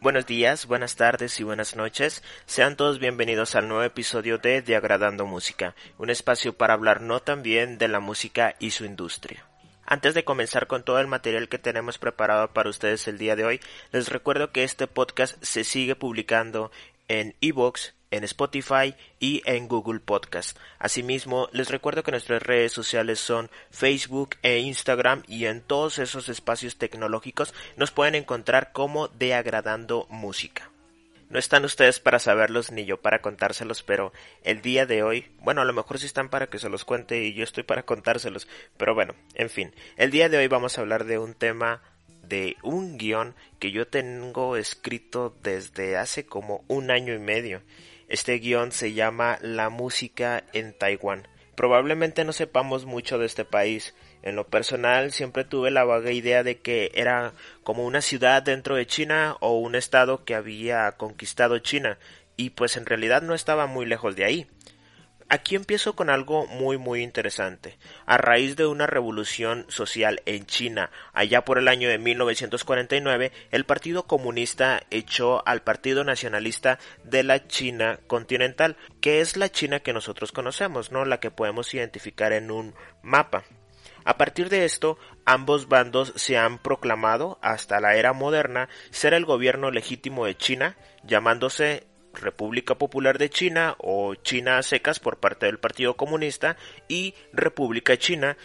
Buenos días, buenas tardes y buenas noches. Sean todos bienvenidos al nuevo episodio de Diagradando Música, un espacio para hablar no también de la música y su industria. Antes de comenzar con todo el material que tenemos preparado para ustedes el día de hoy, les recuerdo que este podcast se sigue publicando en iVoox, en Spotify y en Google Podcast. Asimismo, les recuerdo que nuestras redes sociales son Facebook e Instagram y en todos esos espacios tecnológicos nos pueden encontrar como de agradando música. No están ustedes para saberlos ni yo para contárselos, pero el día de hoy, bueno, a lo mejor sí están para que se los cuente y yo estoy para contárselos, pero bueno, en fin, el día de hoy vamos a hablar de un tema de un guion que yo tengo escrito desde hace como un año y medio este guion se llama La música en Taiwán. Probablemente no sepamos mucho de este país. En lo personal siempre tuve la vaga idea de que era como una ciudad dentro de China o un estado que había conquistado China y pues en realidad no estaba muy lejos de ahí. Aquí empiezo con algo muy muy interesante. A raíz de una revolución social en China, allá por el año de 1949, el Partido Comunista echó al Partido Nacionalista de la China continental, que es la China que nosotros conocemos, ¿no? La que podemos identificar en un mapa. A partir de esto, ambos bandos se han proclamado hasta la era moderna ser el gobierno legítimo de China, llamándose República Popular de China o China a secas por parte del Partido Comunista y República China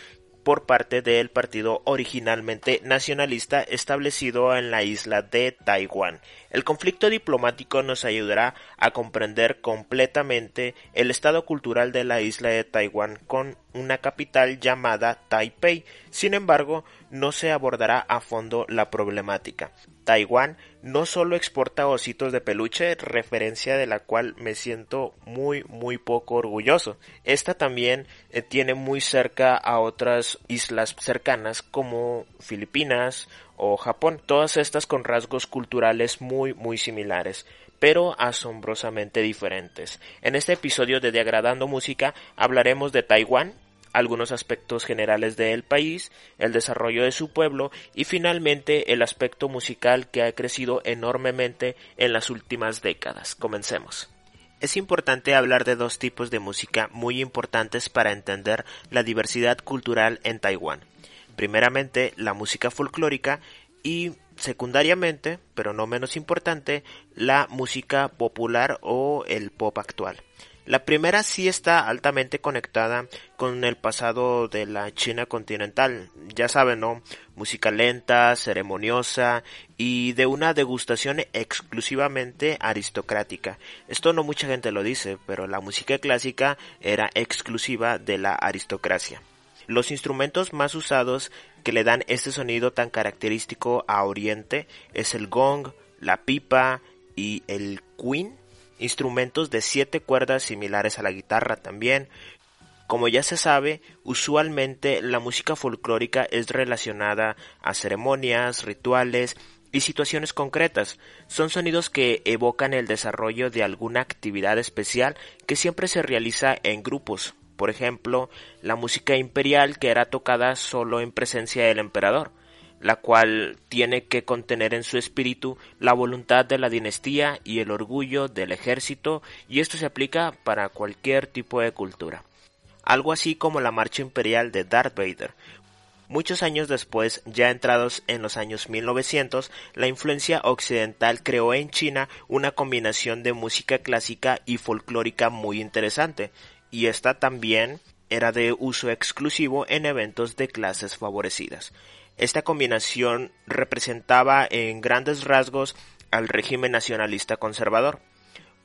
por parte del partido originalmente nacionalista establecido en la isla de Taiwán. El conflicto diplomático nos ayudará a comprender completamente el estado cultural de la isla de Taiwán con una capital llamada Taipei. Sin embargo, no se abordará a fondo la problemática. Taiwán no solo exporta ositos de peluche, referencia de la cual me siento muy muy poco orgulloso. Esta también eh, tiene muy cerca a otras islas cercanas como Filipinas o Japón, todas estas con rasgos culturales muy muy similares pero asombrosamente diferentes. En este episodio de Diagradando Música hablaremos de Taiwán, algunos aspectos generales del país, el desarrollo de su pueblo y finalmente el aspecto musical que ha crecido enormemente en las últimas décadas. Comencemos. Es importante hablar de dos tipos de música muy importantes para entender la diversidad cultural en Taiwán. Primeramente, la música folclórica y secundariamente, pero no menos importante, la música popular o el pop actual. La primera sí está altamente conectada con el pasado de la China continental. Ya saben, ¿no? Música lenta, ceremoniosa y de una degustación exclusivamente aristocrática. Esto no mucha gente lo dice, pero la música clásica era exclusiva de la aristocracia. Los instrumentos más usados que le dan este sonido tan característico a Oriente es el gong, la pipa y el queen instrumentos de siete cuerdas similares a la guitarra también. Como ya se sabe, usualmente la música folclórica es relacionada a ceremonias, rituales y situaciones concretas. Son sonidos que evocan el desarrollo de alguna actividad especial que siempre se realiza en grupos. Por ejemplo, la música imperial que era tocada solo en presencia del emperador la cual tiene que contener en su espíritu la voluntad de la dinastía y el orgullo del ejército, y esto se aplica para cualquier tipo de cultura. Algo así como la marcha imperial de Darth Vader. Muchos años después, ya entrados en los años 1900, la influencia occidental creó en China una combinación de música clásica y folclórica muy interesante, y esta también era de uso exclusivo en eventos de clases favorecidas. Esta combinación representaba en grandes rasgos al régimen nacionalista conservador.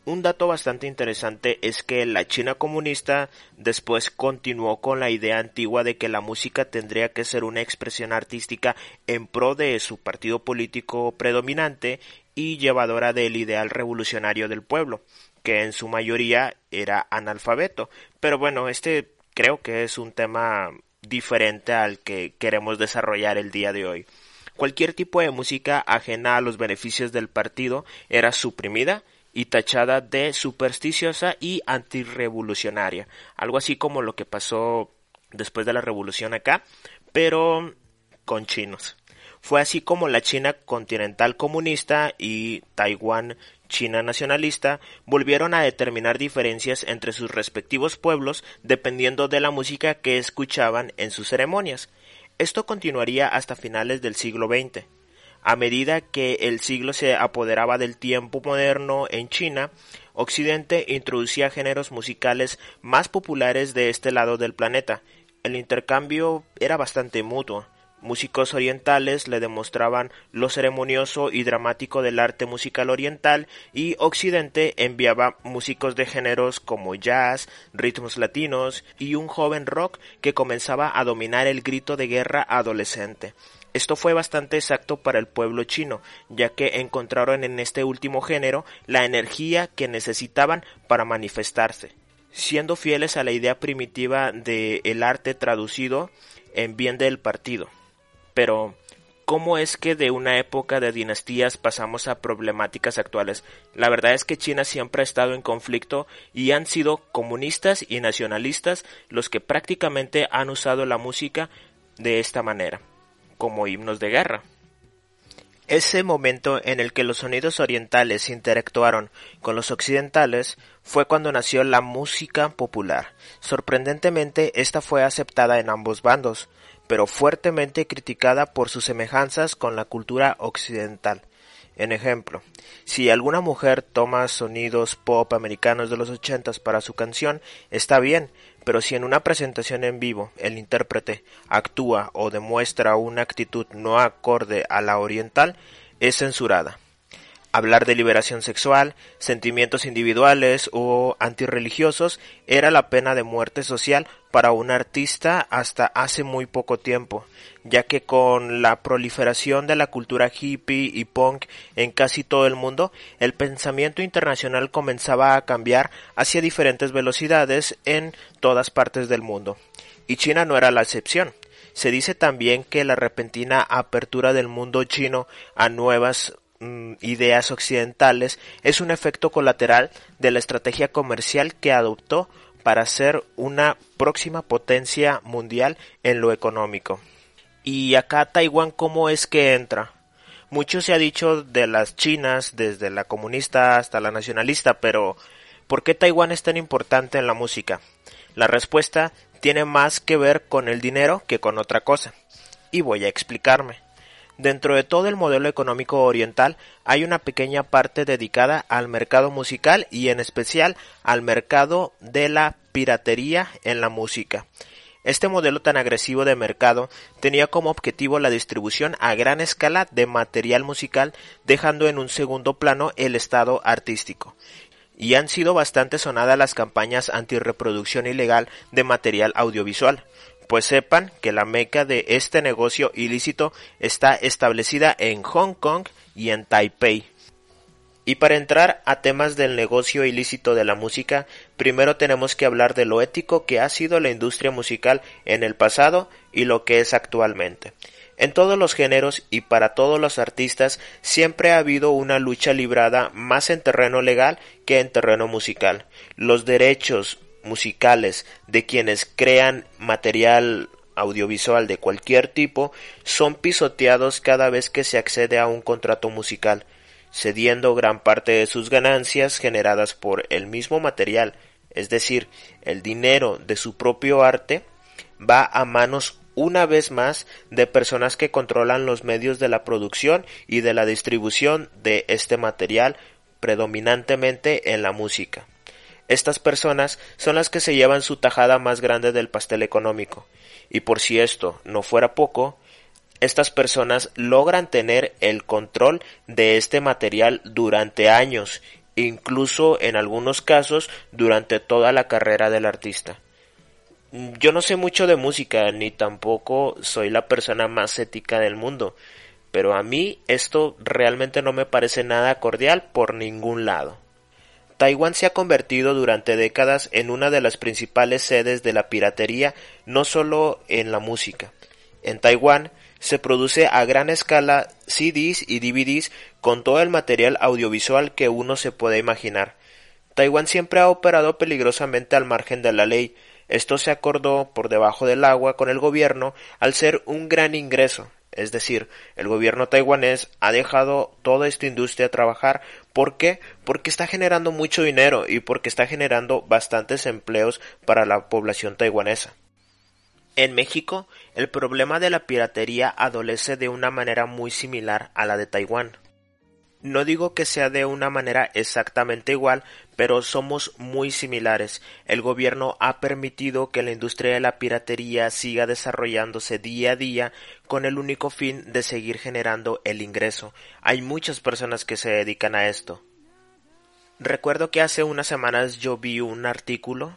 Un dato bastante interesante es que la China comunista después continuó con la idea antigua de que la música tendría que ser una expresión artística en pro de su partido político predominante y llevadora del ideal revolucionario del pueblo, que en su mayoría era analfabeto. Pero bueno, este creo que es un tema diferente al que queremos desarrollar el día de hoy. Cualquier tipo de música ajena a los beneficios del partido era suprimida y tachada de supersticiosa y antirrevolucionaria, algo así como lo que pasó después de la revolución acá, pero con chinos. Fue así como la China continental comunista y Taiwán China nacionalista volvieron a determinar diferencias entre sus respectivos pueblos dependiendo de la música que escuchaban en sus ceremonias. Esto continuaría hasta finales del siglo XX. A medida que el siglo se apoderaba del tiempo moderno en China, Occidente introducía géneros musicales más populares de este lado del planeta. El intercambio era bastante mutuo. Músicos orientales le demostraban lo ceremonioso y dramático del arte musical oriental y Occidente enviaba músicos de géneros como jazz, ritmos latinos y un joven rock que comenzaba a dominar el grito de guerra adolescente. Esto fue bastante exacto para el pueblo chino, ya que encontraron en este último género la energía que necesitaban para manifestarse, siendo fieles a la idea primitiva de el arte traducido en bien del partido. Pero, ¿cómo es que de una época de dinastías pasamos a problemáticas actuales? La verdad es que China siempre ha estado en conflicto y han sido comunistas y nacionalistas los que prácticamente han usado la música de esta manera, como himnos de guerra. Ese momento en el que los sonidos orientales interactuaron con los occidentales fue cuando nació la música popular. Sorprendentemente, esta fue aceptada en ambos bandos, pero fuertemente criticada por sus semejanzas con la cultura occidental. En ejemplo, si alguna mujer toma sonidos pop americanos de los ochentas para su canción, está bien, pero si en una presentación en vivo el intérprete actúa o demuestra una actitud no acorde a la oriental, es censurada. Hablar de liberación sexual, sentimientos individuales o antirreligiosos era la pena de muerte social para un artista hasta hace muy poco tiempo, ya que con la proliferación de la cultura hippie y punk en casi todo el mundo, el pensamiento internacional comenzaba a cambiar hacia diferentes velocidades en todas partes del mundo. Y China no era la excepción. Se dice también que la repentina apertura del mundo chino a nuevas Mm, ideas occidentales es un efecto colateral de la estrategia comercial que adoptó para ser una próxima potencia mundial en lo económico. Y acá Taiwán cómo es que entra? Mucho se ha dicho de las chinas, desde la comunista hasta la nacionalista, pero ¿por qué Taiwán es tan importante en la música? La respuesta tiene más que ver con el dinero que con otra cosa. Y voy a explicarme. Dentro de todo el modelo económico oriental hay una pequeña parte dedicada al mercado musical y en especial al mercado de la piratería en la música. Este modelo tan agresivo de mercado tenía como objetivo la distribución a gran escala de material musical, dejando en un segundo plano el estado artístico. Y han sido bastante sonadas las campañas antirreproducción ilegal de material audiovisual pues sepan que la meca de este negocio ilícito está establecida en Hong Kong y en Taipei. Y para entrar a temas del negocio ilícito de la música, primero tenemos que hablar de lo ético que ha sido la industria musical en el pasado y lo que es actualmente. En todos los géneros y para todos los artistas siempre ha habido una lucha librada más en terreno legal que en terreno musical. Los derechos musicales de quienes crean material audiovisual de cualquier tipo son pisoteados cada vez que se accede a un contrato musical, cediendo gran parte de sus ganancias generadas por el mismo material, es decir, el dinero de su propio arte, va a manos una vez más de personas que controlan los medios de la producción y de la distribución de este material predominantemente en la música. Estas personas son las que se llevan su tajada más grande del pastel económico. Y por si esto no fuera poco, estas personas logran tener el control de este material durante años, incluso en algunos casos durante toda la carrera del artista. Yo no sé mucho de música, ni tampoco soy la persona más ética del mundo, pero a mí esto realmente no me parece nada cordial por ningún lado. Taiwán se ha convertido durante décadas en una de las principales sedes de la piratería no solo en la música. En Taiwán se produce a gran escala CDs y DVDs con todo el material audiovisual que uno se puede imaginar. Taiwán siempre ha operado peligrosamente al margen de la ley. Esto se acordó por debajo del agua con el gobierno al ser un gran ingreso, Es decir, el gobierno taiwanés ha dejado toda esta industria trabajar. ¿Por qué? Porque está generando mucho dinero y porque está generando bastantes empleos para la población taiwanesa. En México, el problema de la piratería adolece de una manera muy similar a la de Taiwán. No digo que sea de una manera exactamente igual, pero somos muy similares. El gobierno ha permitido que la industria de la piratería siga desarrollándose día a día con el único fin de seguir generando el ingreso. Hay muchas personas que se dedican a esto. Recuerdo que hace unas semanas yo vi un artículo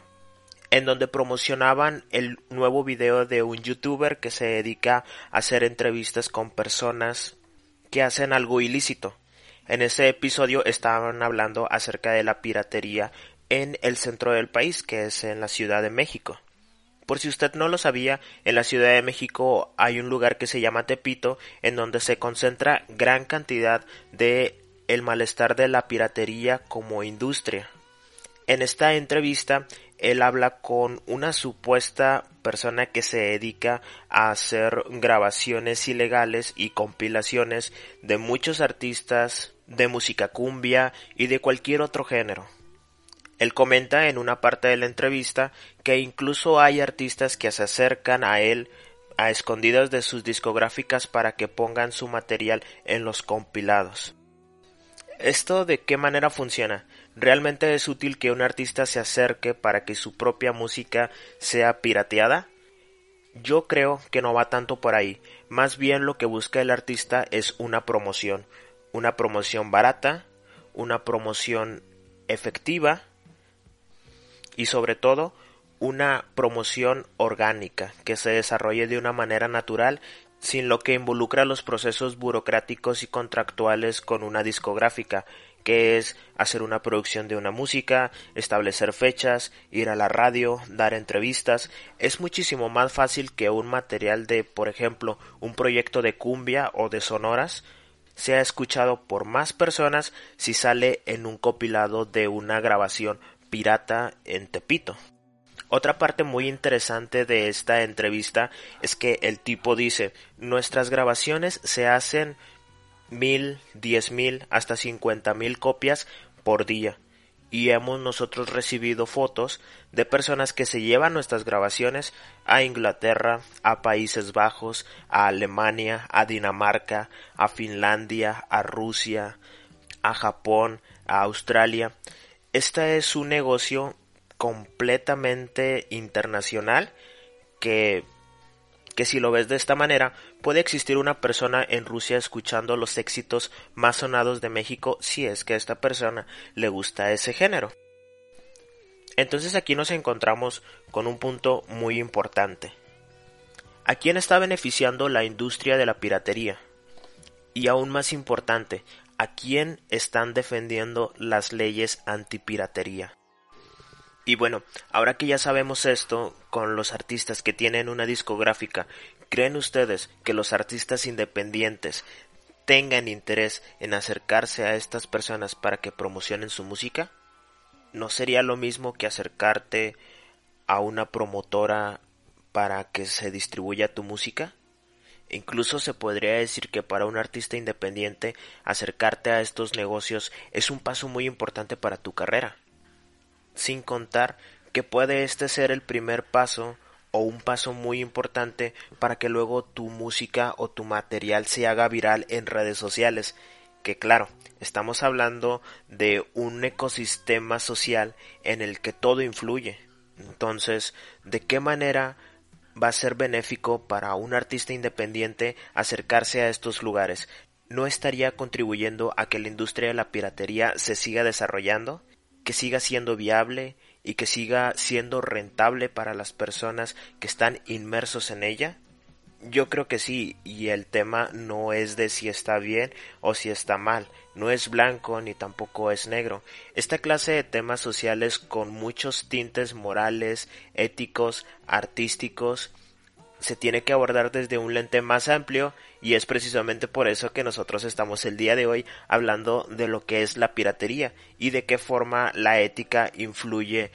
en donde promocionaban el nuevo video de un youtuber que se dedica a hacer entrevistas con personas que hacen algo ilícito. En ese episodio estaban hablando acerca de la piratería en el centro del país, que es en la Ciudad de México. Por si usted no lo sabía, en la Ciudad de México hay un lugar que se llama Tepito, en donde se concentra gran cantidad de el malestar de la piratería como industria. En esta entrevista, él habla con una supuesta persona que se dedica a hacer grabaciones ilegales y compilaciones de muchos artistas de música cumbia y de cualquier otro género. Él comenta en una parte de la entrevista que incluso hay artistas que se acercan a él a escondidas de sus discográficas para que pongan su material en los compilados. ¿Esto de qué manera funciona? ¿Realmente es útil que un artista se acerque para que su propia música sea pirateada? Yo creo que no va tanto por ahí, más bien lo que busca el artista es una promoción, una promoción barata, una promoción efectiva y sobre todo una promoción orgánica que se desarrolle de una manera natural sin lo que involucra los procesos burocráticos y contractuales con una discográfica, que es hacer una producción de una música, establecer fechas, ir a la radio, dar entrevistas. Es muchísimo más fácil que un material de, por ejemplo, un proyecto de cumbia o de sonoras sea escuchado por más personas si sale en un compilado de una grabación pirata en Tepito. Otra parte muy interesante de esta entrevista es que el tipo dice nuestras grabaciones se hacen mil, diez mil, hasta cincuenta mil copias por día y hemos nosotros recibido fotos de personas que se llevan nuestras grabaciones a Inglaterra, a Países Bajos, a Alemania, a Dinamarca, a Finlandia, a Rusia, a Japón, a Australia. Este es un negocio completamente internacional que que si lo ves de esta manera, puede existir una persona en Rusia escuchando los éxitos más sonados de México si es que a esta persona le gusta ese género. Entonces aquí nos encontramos con un punto muy importante. ¿A quién está beneficiando la industria de la piratería? Y aún más importante, ¿a quién están defendiendo las leyes antipiratería? Y bueno, ahora que ya sabemos esto, con los artistas que tienen una discográfica, ¿creen ustedes que los artistas independientes tengan interés en acercarse a estas personas para que promocionen su música? ¿No sería lo mismo que acercarte a una promotora para que se distribuya tu música? Incluso se podría decir que para un artista independiente acercarte a estos negocios es un paso muy importante para tu carrera sin contar que puede este ser el primer paso o un paso muy importante para que luego tu música o tu material se haga viral en redes sociales. Que claro, estamos hablando de un ecosistema social en el que todo influye. Entonces, ¿de qué manera va a ser benéfico para un artista independiente acercarse a estos lugares? ¿No estaría contribuyendo a que la industria de la piratería se siga desarrollando? Que siga siendo viable y que siga siendo rentable para las personas que están inmersos en ella? Yo creo que sí, y el tema no es de si está bien o si está mal, no es blanco ni tampoco es negro. Esta clase de temas sociales con muchos tintes morales, éticos, artísticos, se tiene que abordar desde un lente más amplio y es precisamente por eso que nosotros estamos el día de hoy hablando de lo que es la piratería y de qué forma la ética influye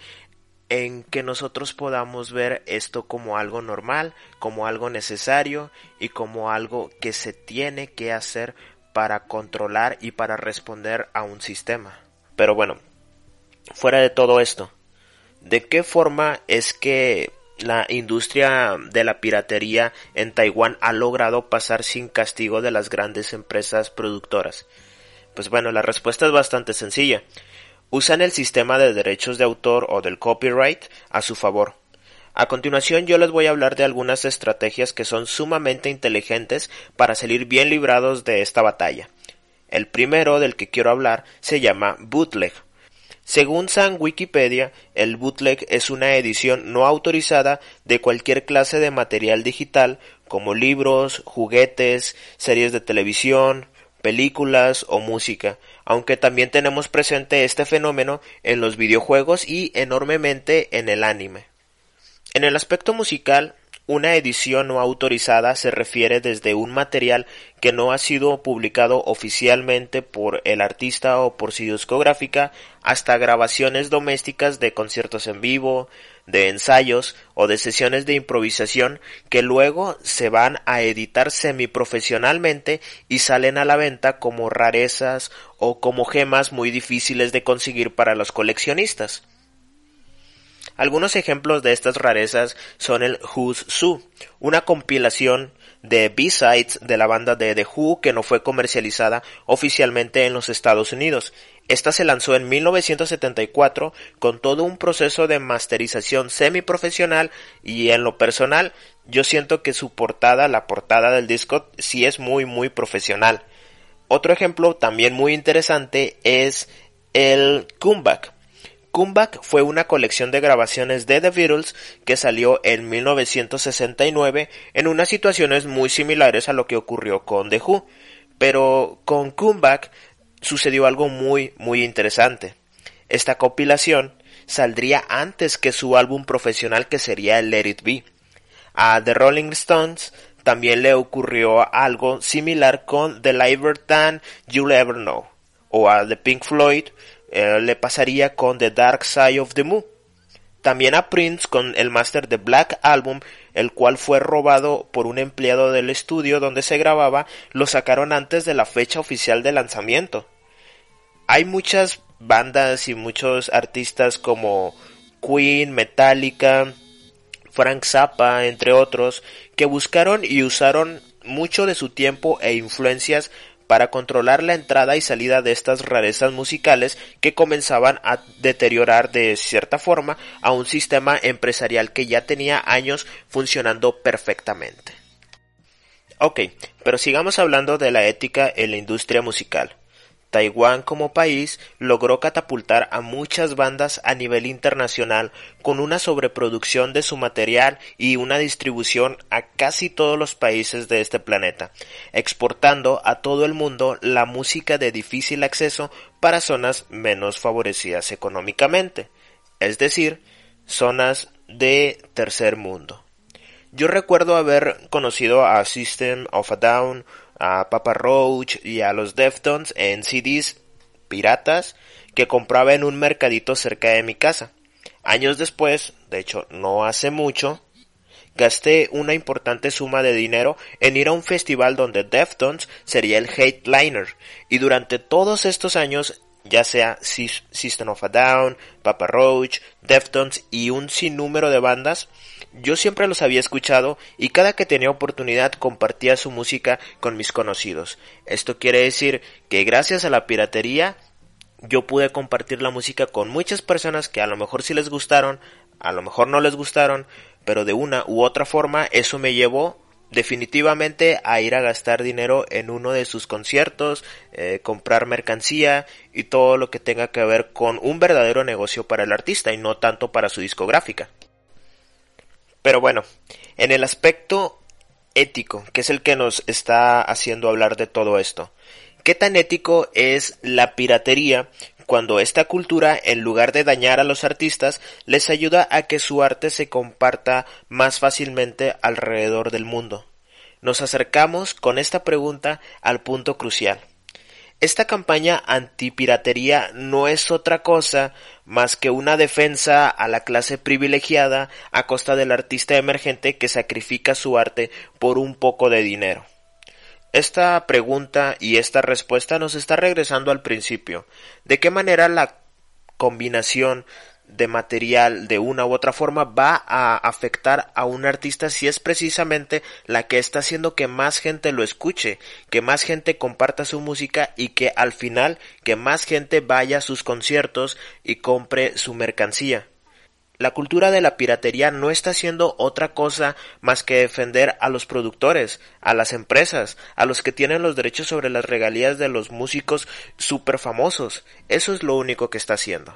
en que nosotros podamos ver esto como algo normal, como algo necesario y como algo que se tiene que hacer para controlar y para responder a un sistema. Pero bueno, fuera de todo esto, ¿de qué forma es que la industria de la piratería en Taiwán ha logrado pasar sin castigo de las grandes empresas productoras? Pues bueno, la respuesta es bastante sencilla. Usan el sistema de derechos de autor o del copyright a su favor. A continuación yo les voy a hablar de algunas estrategias que son sumamente inteligentes para salir bien librados de esta batalla. El primero del que quiero hablar se llama bootleg. Según San Wikipedia, el bootleg es una edición no autorizada de cualquier clase de material digital como libros, juguetes, series de televisión, películas o música, aunque también tenemos presente este fenómeno en los videojuegos y enormemente en el anime. En el aspecto musical, una edición no autorizada se refiere desde un material que no ha sido publicado oficialmente por el artista o por su discográfica hasta grabaciones domésticas de conciertos en vivo, de ensayos o de sesiones de improvisación que luego se van a editar semiprofesionalmente y salen a la venta como rarezas o como gemas muy difíciles de conseguir para los coleccionistas. Algunos ejemplos de estas rarezas son el Who's Su, una compilación de B-sides de la banda de The Who que no fue comercializada oficialmente en los Estados Unidos. Esta se lanzó en 1974 con todo un proceso de masterización semiprofesional y en lo personal yo siento que su portada, la portada del disco, sí es muy muy profesional. Otro ejemplo también muy interesante es el Comeback, Comeback fue una colección de grabaciones de The Beatles que salió en 1969 en unas situaciones muy similares a lo que ocurrió con The Who, pero con Comeback sucedió algo muy muy interesante. Esta compilación saldría antes que su álbum profesional que sería el Let It Be. A The Rolling Stones también le ocurrió algo similar con The Liver Than You'll Ever Know, o a The Pink Floyd eh, le pasaría con The Dark Side of the Moon. También a Prince con el máster de Black Album, el cual fue robado por un empleado del estudio donde se grababa, lo sacaron antes de la fecha oficial de lanzamiento. Hay muchas bandas y muchos artistas como Queen, Metallica, Frank Zappa, entre otros, que buscaron y usaron mucho de su tiempo e influencias para controlar la entrada y salida de estas rarezas musicales que comenzaban a deteriorar de cierta forma a un sistema empresarial que ya tenía años funcionando perfectamente. Ok, pero sigamos hablando de la ética en la industria musical. Taiwán como país logró catapultar a muchas bandas a nivel internacional con una sobreproducción de su material y una distribución a casi todos los países de este planeta, exportando a todo el mundo la música de difícil acceso para zonas menos favorecidas económicamente, es decir, zonas de tercer mundo. Yo recuerdo haber conocido a System of a Down, a Papa Roach y a los Deftones en CDs piratas que compraba en un mercadito cerca de mi casa. Años después, de hecho no hace mucho, gasté una importante suma de dinero en ir a un festival donde Deftones sería el headliner y durante todos estos años ya sea System of a Down, Papa Roach, Deftones y un sinnúmero de bandas, yo siempre los había escuchado y cada que tenía oportunidad compartía su música con mis conocidos. Esto quiere decir que gracias a la piratería yo pude compartir la música con muchas personas que a lo mejor sí les gustaron, a lo mejor no les gustaron, pero de una u otra forma eso me llevó definitivamente a ir a gastar dinero en uno de sus conciertos, eh, comprar mercancía y todo lo que tenga que ver con un verdadero negocio para el artista y no tanto para su discográfica. Pero bueno, en el aspecto ético, que es el que nos está haciendo hablar de todo esto, ¿qué tan ético es la piratería cuando esta cultura, en lugar de dañar a los artistas, les ayuda a que su arte se comparta más fácilmente alrededor del mundo? Nos acercamos con esta pregunta al punto crucial. Esta campaña antipiratería no es otra cosa más que una defensa a la clase privilegiada a costa del artista emergente que sacrifica su arte por un poco de dinero. Esta pregunta y esta respuesta nos está regresando al principio. ¿De qué manera la combinación de material de una u otra forma va a afectar a un artista si es precisamente la que está haciendo que más gente lo escuche, que más gente comparta su música y que al final que más gente vaya a sus conciertos y compre su mercancía. La cultura de la piratería no está haciendo otra cosa más que defender a los productores, a las empresas, a los que tienen los derechos sobre las regalías de los músicos super famosos. Eso es lo único que está haciendo.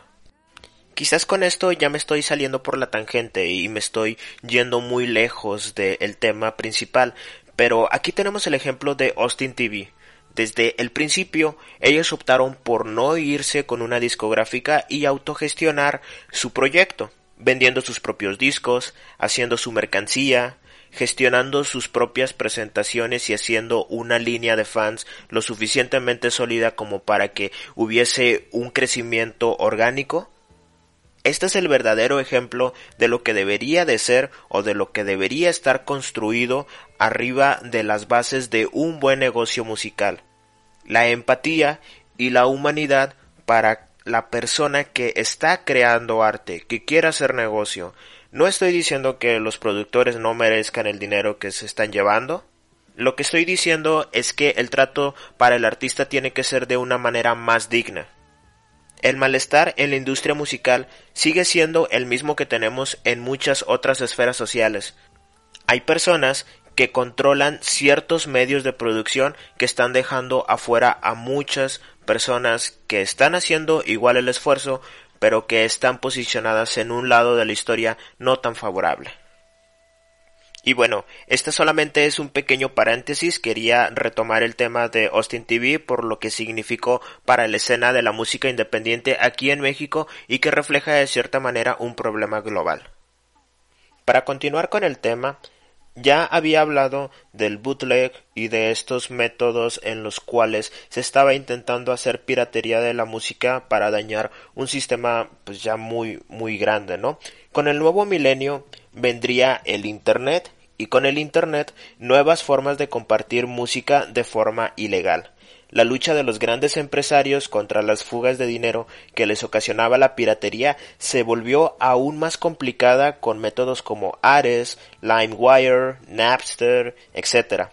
Quizás con esto ya me estoy saliendo por la tangente y me estoy yendo muy lejos del tema principal, pero aquí tenemos el ejemplo de Austin TV. Desde el principio, ellos optaron por no irse con una discográfica y autogestionar su proyecto vendiendo sus propios discos, haciendo su mercancía, gestionando sus propias presentaciones y haciendo una línea de fans lo suficientemente sólida como para que hubiese un crecimiento orgánico? Este es el verdadero ejemplo de lo que debería de ser o de lo que debería estar construido arriba de las bases de un buen negocio musical. La empatía y la humanidad para la persona que está creando arte, que quiere hacer negocio. No estoy diciendo que los productores no merezcan el dinero que se están llevando. Lo que estoy diciendo es que el trato para el artista tiene que ser de una manera más digna. El malestar en la industria musical sigue siendo el mismo que tenemos en muchas otras esferas sociales. Hay personas que controlan ciertos medios de producción que están dejando afuera a muchas personas que están haciendo igual el esfuerzo, pero que están posicionadas en un lado de la historia no tan favorable. Y bueno, este solamente es un pequeño paréntesis, quería retomar el tema de Austin TV por lo que significó para la escena de la música independiente aquí en México y que refleja de cierta manera un problema global. Para continuar con el tema, ya había hablado del bootleg y de estos métodos en los cuales se estaba intentando hacer piratería de la música para dañar un sistema pues ya muy muy grande, ¿no? Con el nuevo milenio vendría el internet y con el internet nuevas formas de compartir música de forma ilegal la lucha de los grandes empresarios contra las fugas de dinero que les ocasionaba la piratería se volvió aún más complicada con métodos como Ares, LimeWire, Napster, etc.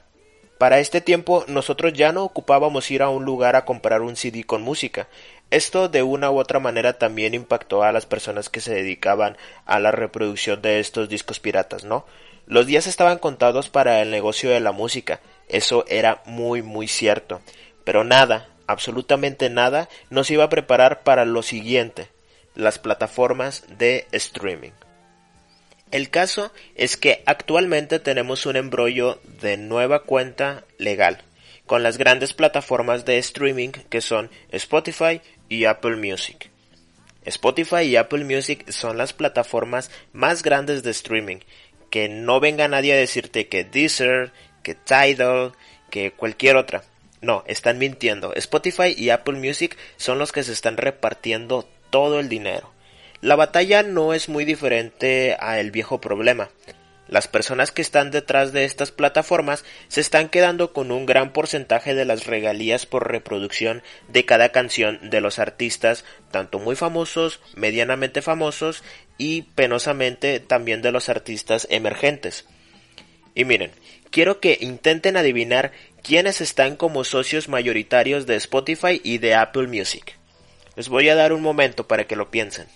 Para este tiempo nosotros ya no ocupábamos ir a un lugar a comprar un CD con música. Esto de una u otra manera también impactó a las personas que se dedicaban a la reproducción de estos discos piratas, ¿no? Los días estaban contados para el negocio de la música, eso era muy muy cierto. Pero nada, absolutamente nada, nos iba a preparar para lo siguiente, las plataformas de streaming. El caso es que actualmente tenemos un embrollo de nueva cuenta legal con las grandes plataformas de streaming que son Spotify y Apple Music. Spotify y Apple Music son las plataformas más grandes de streaming. Que no venga nadie a decirte que Deezer, que Tidal, que cualquier otra. No, están mintiendo. Spotify y Apple Music son los que se están repartiendo todo el dinero. La batalla no es muy diferente a el viejo problema. Las personas que están detrás de estas plataformas se están quedando con un gran porcentaje de las regalías por reproducción de cada canción de los artistas, tanto muy famosos, medianamente famosos y penosamente también de los artistas emergentes. Y miren, quiero que intenten adivinar quiénes están como socios mayoritarios de Spotify y de Apple Music. Les voy a dar un momento para que lo piensen.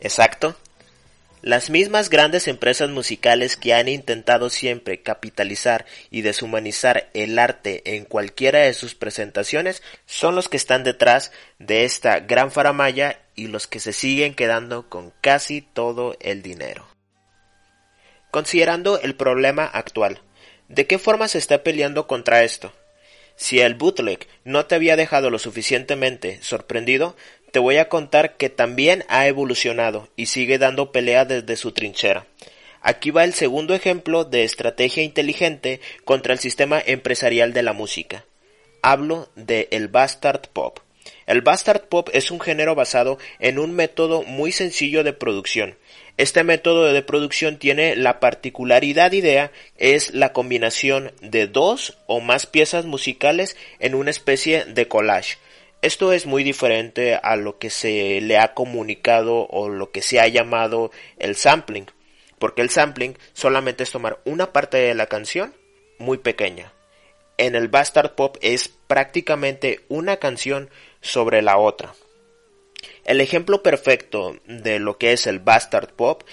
Exacto. Las mismas grandes empresas musicales que han intentado siempre capitalizar y deshumanizar el arte en cualquiera de sus presentaciones son los que están detrás de esta gran faramaya y los que se siguen quedando con casi todo el dinero. Considerando el problema actual, ¿de qué forma se está peleando contra esto? Si el bootleg no te había dejado lo suficientemente sorprendido, te voy a contar que también ha evolucionado y sigue dando pelea desde su trinchera. Aquí va el segundo ejemplo de estrategia inteligente contra el sistema empresarial de la música. Hablo de el bastard pop. El bastard pop es un género basado en un método muy sencillo de producción. Este método de producción tiene la particularidad idea es la combinación de dos o más piezas musicales en una especie de collage. Esto es muy diferente a lo que se le ha comunicado o lo que se ha llamado el sampling, porque el sampling solamente es tomar una parte de la canción muy pequeña. En el Bastard Pop es prácticamente una canción sobre la otra. El ejemplo perfecto de lo que es el Bastard Pop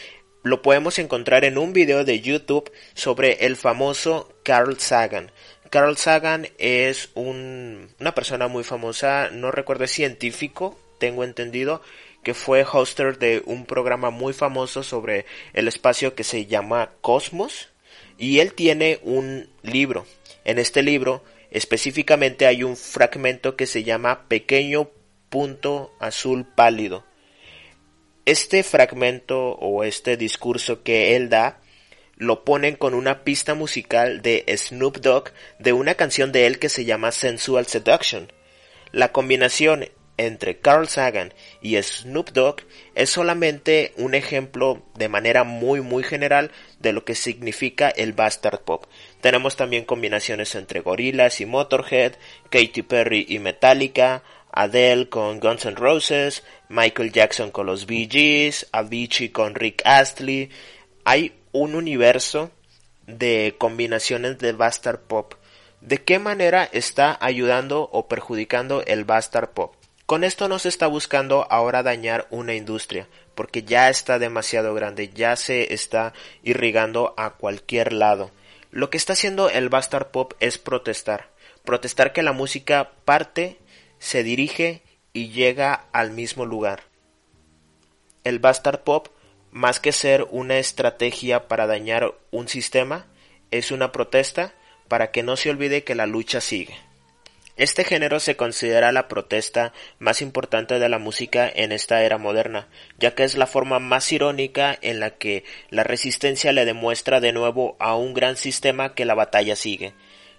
lo podemos encontrar en un video de YouTube sobre el famoso Carl Sagan. Carl Sagan es una persona muy famosa, no recuerdo, científico, tengo entendido, que fue hoster de un programa muy famoso sobre el espacio que se llama Cosmos. Y él tiene un libro. En este libro específicamente hay un fragmento que se llama Pequeño punto azul pálido. Este fragmento o este discurso que él da lo ponen con una pista musical de Snoop Dogg de una canción de él que se llama Sensual Seduction. La combinación entre Carl Sagan y Snoop Dogg es solamente un ejemplo de manera muy muy general de lo que significa el bastard pop. Tenemos también combinaciones entre Gorillaz y Motorhead, Katy Perry y Metallica, Adele con Guns N' Roses, Michael Jackson con los Bee Gees, Avicii con Rick Astley. Hay un universo de combinaciones de bastard pop. ¿De qué manera está ayudando o perjudicando el bastard pop? Con esto no se está buscando ahora dañar una industria, porque ya está demasiado grande, ya se está irrigando a cualquier lado. Lo que está haciendo el bastard pop es protestar, protestar que la música parte se dirige y llega al mismo lugar. El Bastard Pop, más que ser una estrategia para dañar un sistema, es una protesta para que no se olvide que la lucha sigue. Este género se considera la protesta más importante de la música en esta era moderna, ya que es la forma más irónica en la que la resistencia le demuestra de nuevo a un gran sistema que la batalla sigue,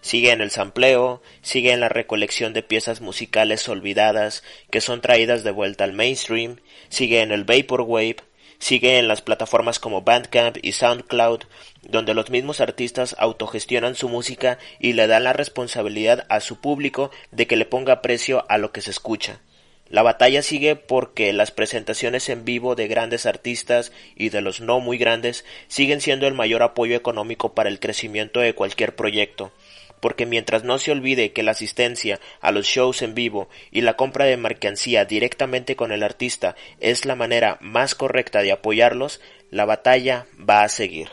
Sigue en el sampleo, sigue en la recolección de piezas musicales olvidadas que son traídas de vuelta al mainstream, sigue en el vaporwave, sigue en las plataformas como Bandcamp y SoundCloud, donde los mismos artistas autogestionan su música y le dan la responsabilidad a su público de que le ponga precio a lo que se escucha. La batalla sigue porque las presentaciones en vivo de grandes artistas y de los no muy grandes siguen siendo el mayor apoyo económico para el crecimiento de cualquier proyecto porque mientras no se olvide que la asistencia a los shows en vivo y la compra de mercancía directamente con el artista es la manera más correcta de apoyarlos, la batalla va a seguir.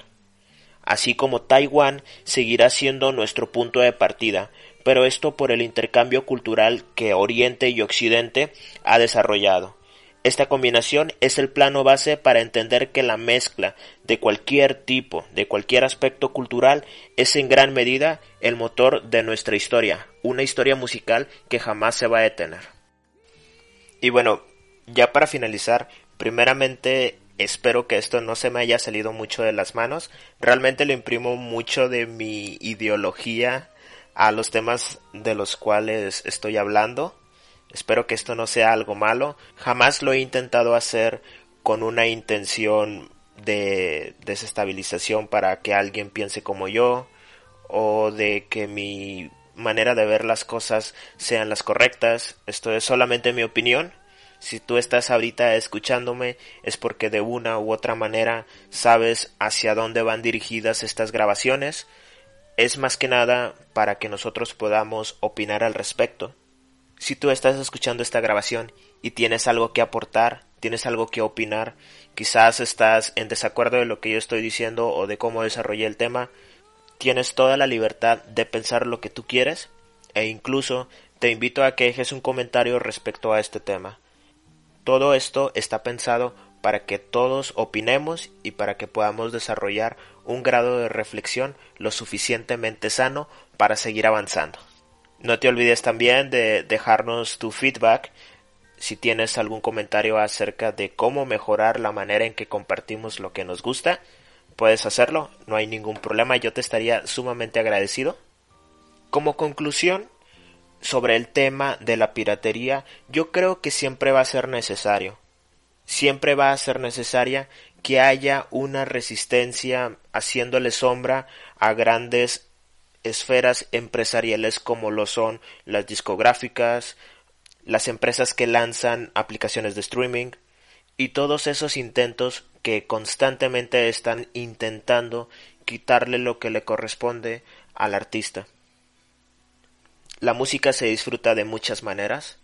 Así como Taiwán seguirá siendo nuestro punto de partida, pero esto por el intercambio cultural que Oriente y Occidente ha desarrollado. Esta combinación es el plano base para entender que la mezcla de cualquier tipo, de cualquier aspecto cultural, es en gran medida el motor de nuestra historia, una historia musical que jamás se va a detener. Y bueno, ya para finalizar, primeramente espero que esto no se me haya salido mucho de las manos, realmente le imprimo mucho de mi ideología a los temas de los cuales estoy hablando Espero que esto no sea algo malo. Jamás lo he intentado hacer con una intención de desestabilización para que alguien piense como yo o de que mi manera de ver las cosas sean las correctas. Esto es solamente mi opinión. Si tú estás ahorita escuchándome es porque de una u otra manera sabes hacia dónde van dirigidas estas grabaciones. Es más que nada para que nosotros podamos opinar al respecto. Si tú estás escuchando esta grabación y tienes algo que aportar, tienes algo que opinar, quizás estás en desacuerdo de lo que yo estoy diciendo o de cómo desarrollé el tema, tienes toda la libertad de pensar lo que tú quieres e incluso te invito a que dejes un comentario respecto a este tema. Todo esto está pensado para que todos opinemos y para que podamos desarrollar un grado de reflexión lo suficientemente sano para seguir avanzando. No te olvides también de dejarnos tu feedback si tienes algún comentario acerca de cómo mejorar la manera en que compartimos lo que nos gusta. puedes hacerlo, no hay ningún problema, yo te estaría sumamente agradecido. Como conclusión, sobre el tema de la piratería, yo creo que siempre va a ser necesario. Siempre va a ser necesaria que haya una resistencia haciéndole sombra a grandes esferas empresariales como lo son las discográficas, las empresas que lanzan aplicaciones de streaming y todos esos intentos que constantemente están intentando quitarle lo que le corresponde al artista. La música se disfruta de muchas maneras,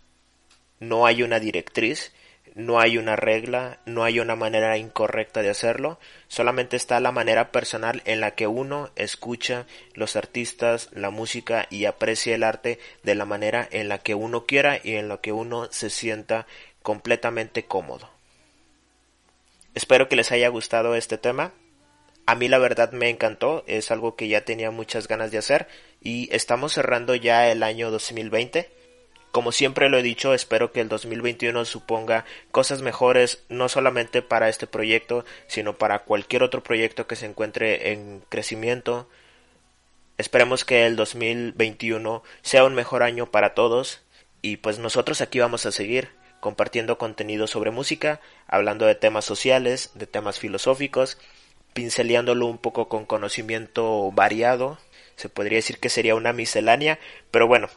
no hay una directriz, no hay una regla, no hay una manera incorrecta de hacerlo, solamente está la manera personal en la que uno escucha los artistas, la música y aprecia el arte de la manera en la que uno quiera y en la que uno se sienta completamente cómodo. Espero que les haya gustado este tema. A mí la verdad me encantó, es algo que ya tenía muchas ganas de hacer y estamos cerrando ya el año 2020 como siempre lo he dicho, espero que el 2021 suponga cosas mejores no solamente para este proyecto, sino para cualquier otro proyecto que se encuentre en crecimiento. Esperemos que el 2021 sea un mejor año para todos y pues nosotros aquí vamos a seguir compartiendo contenido sobre música, hablando de temas sociales, de temas filosóficos, pinceleándolo un poco con conocimiento variado. Se podría decir que sería una miscelánea, pero bueno,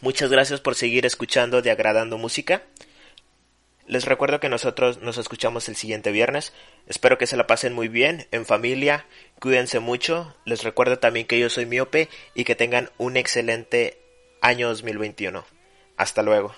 Muchas gracias por seguir escuchando de Agradando Música. Les recuerdo que nosotros nos escuchamos el siguiente viernes. Espero que se la pasen muy bien, en familia, cuídense mucho. Les recuerdo también que yo soy miope y que tengan un excelente año 2021. Hasta luego.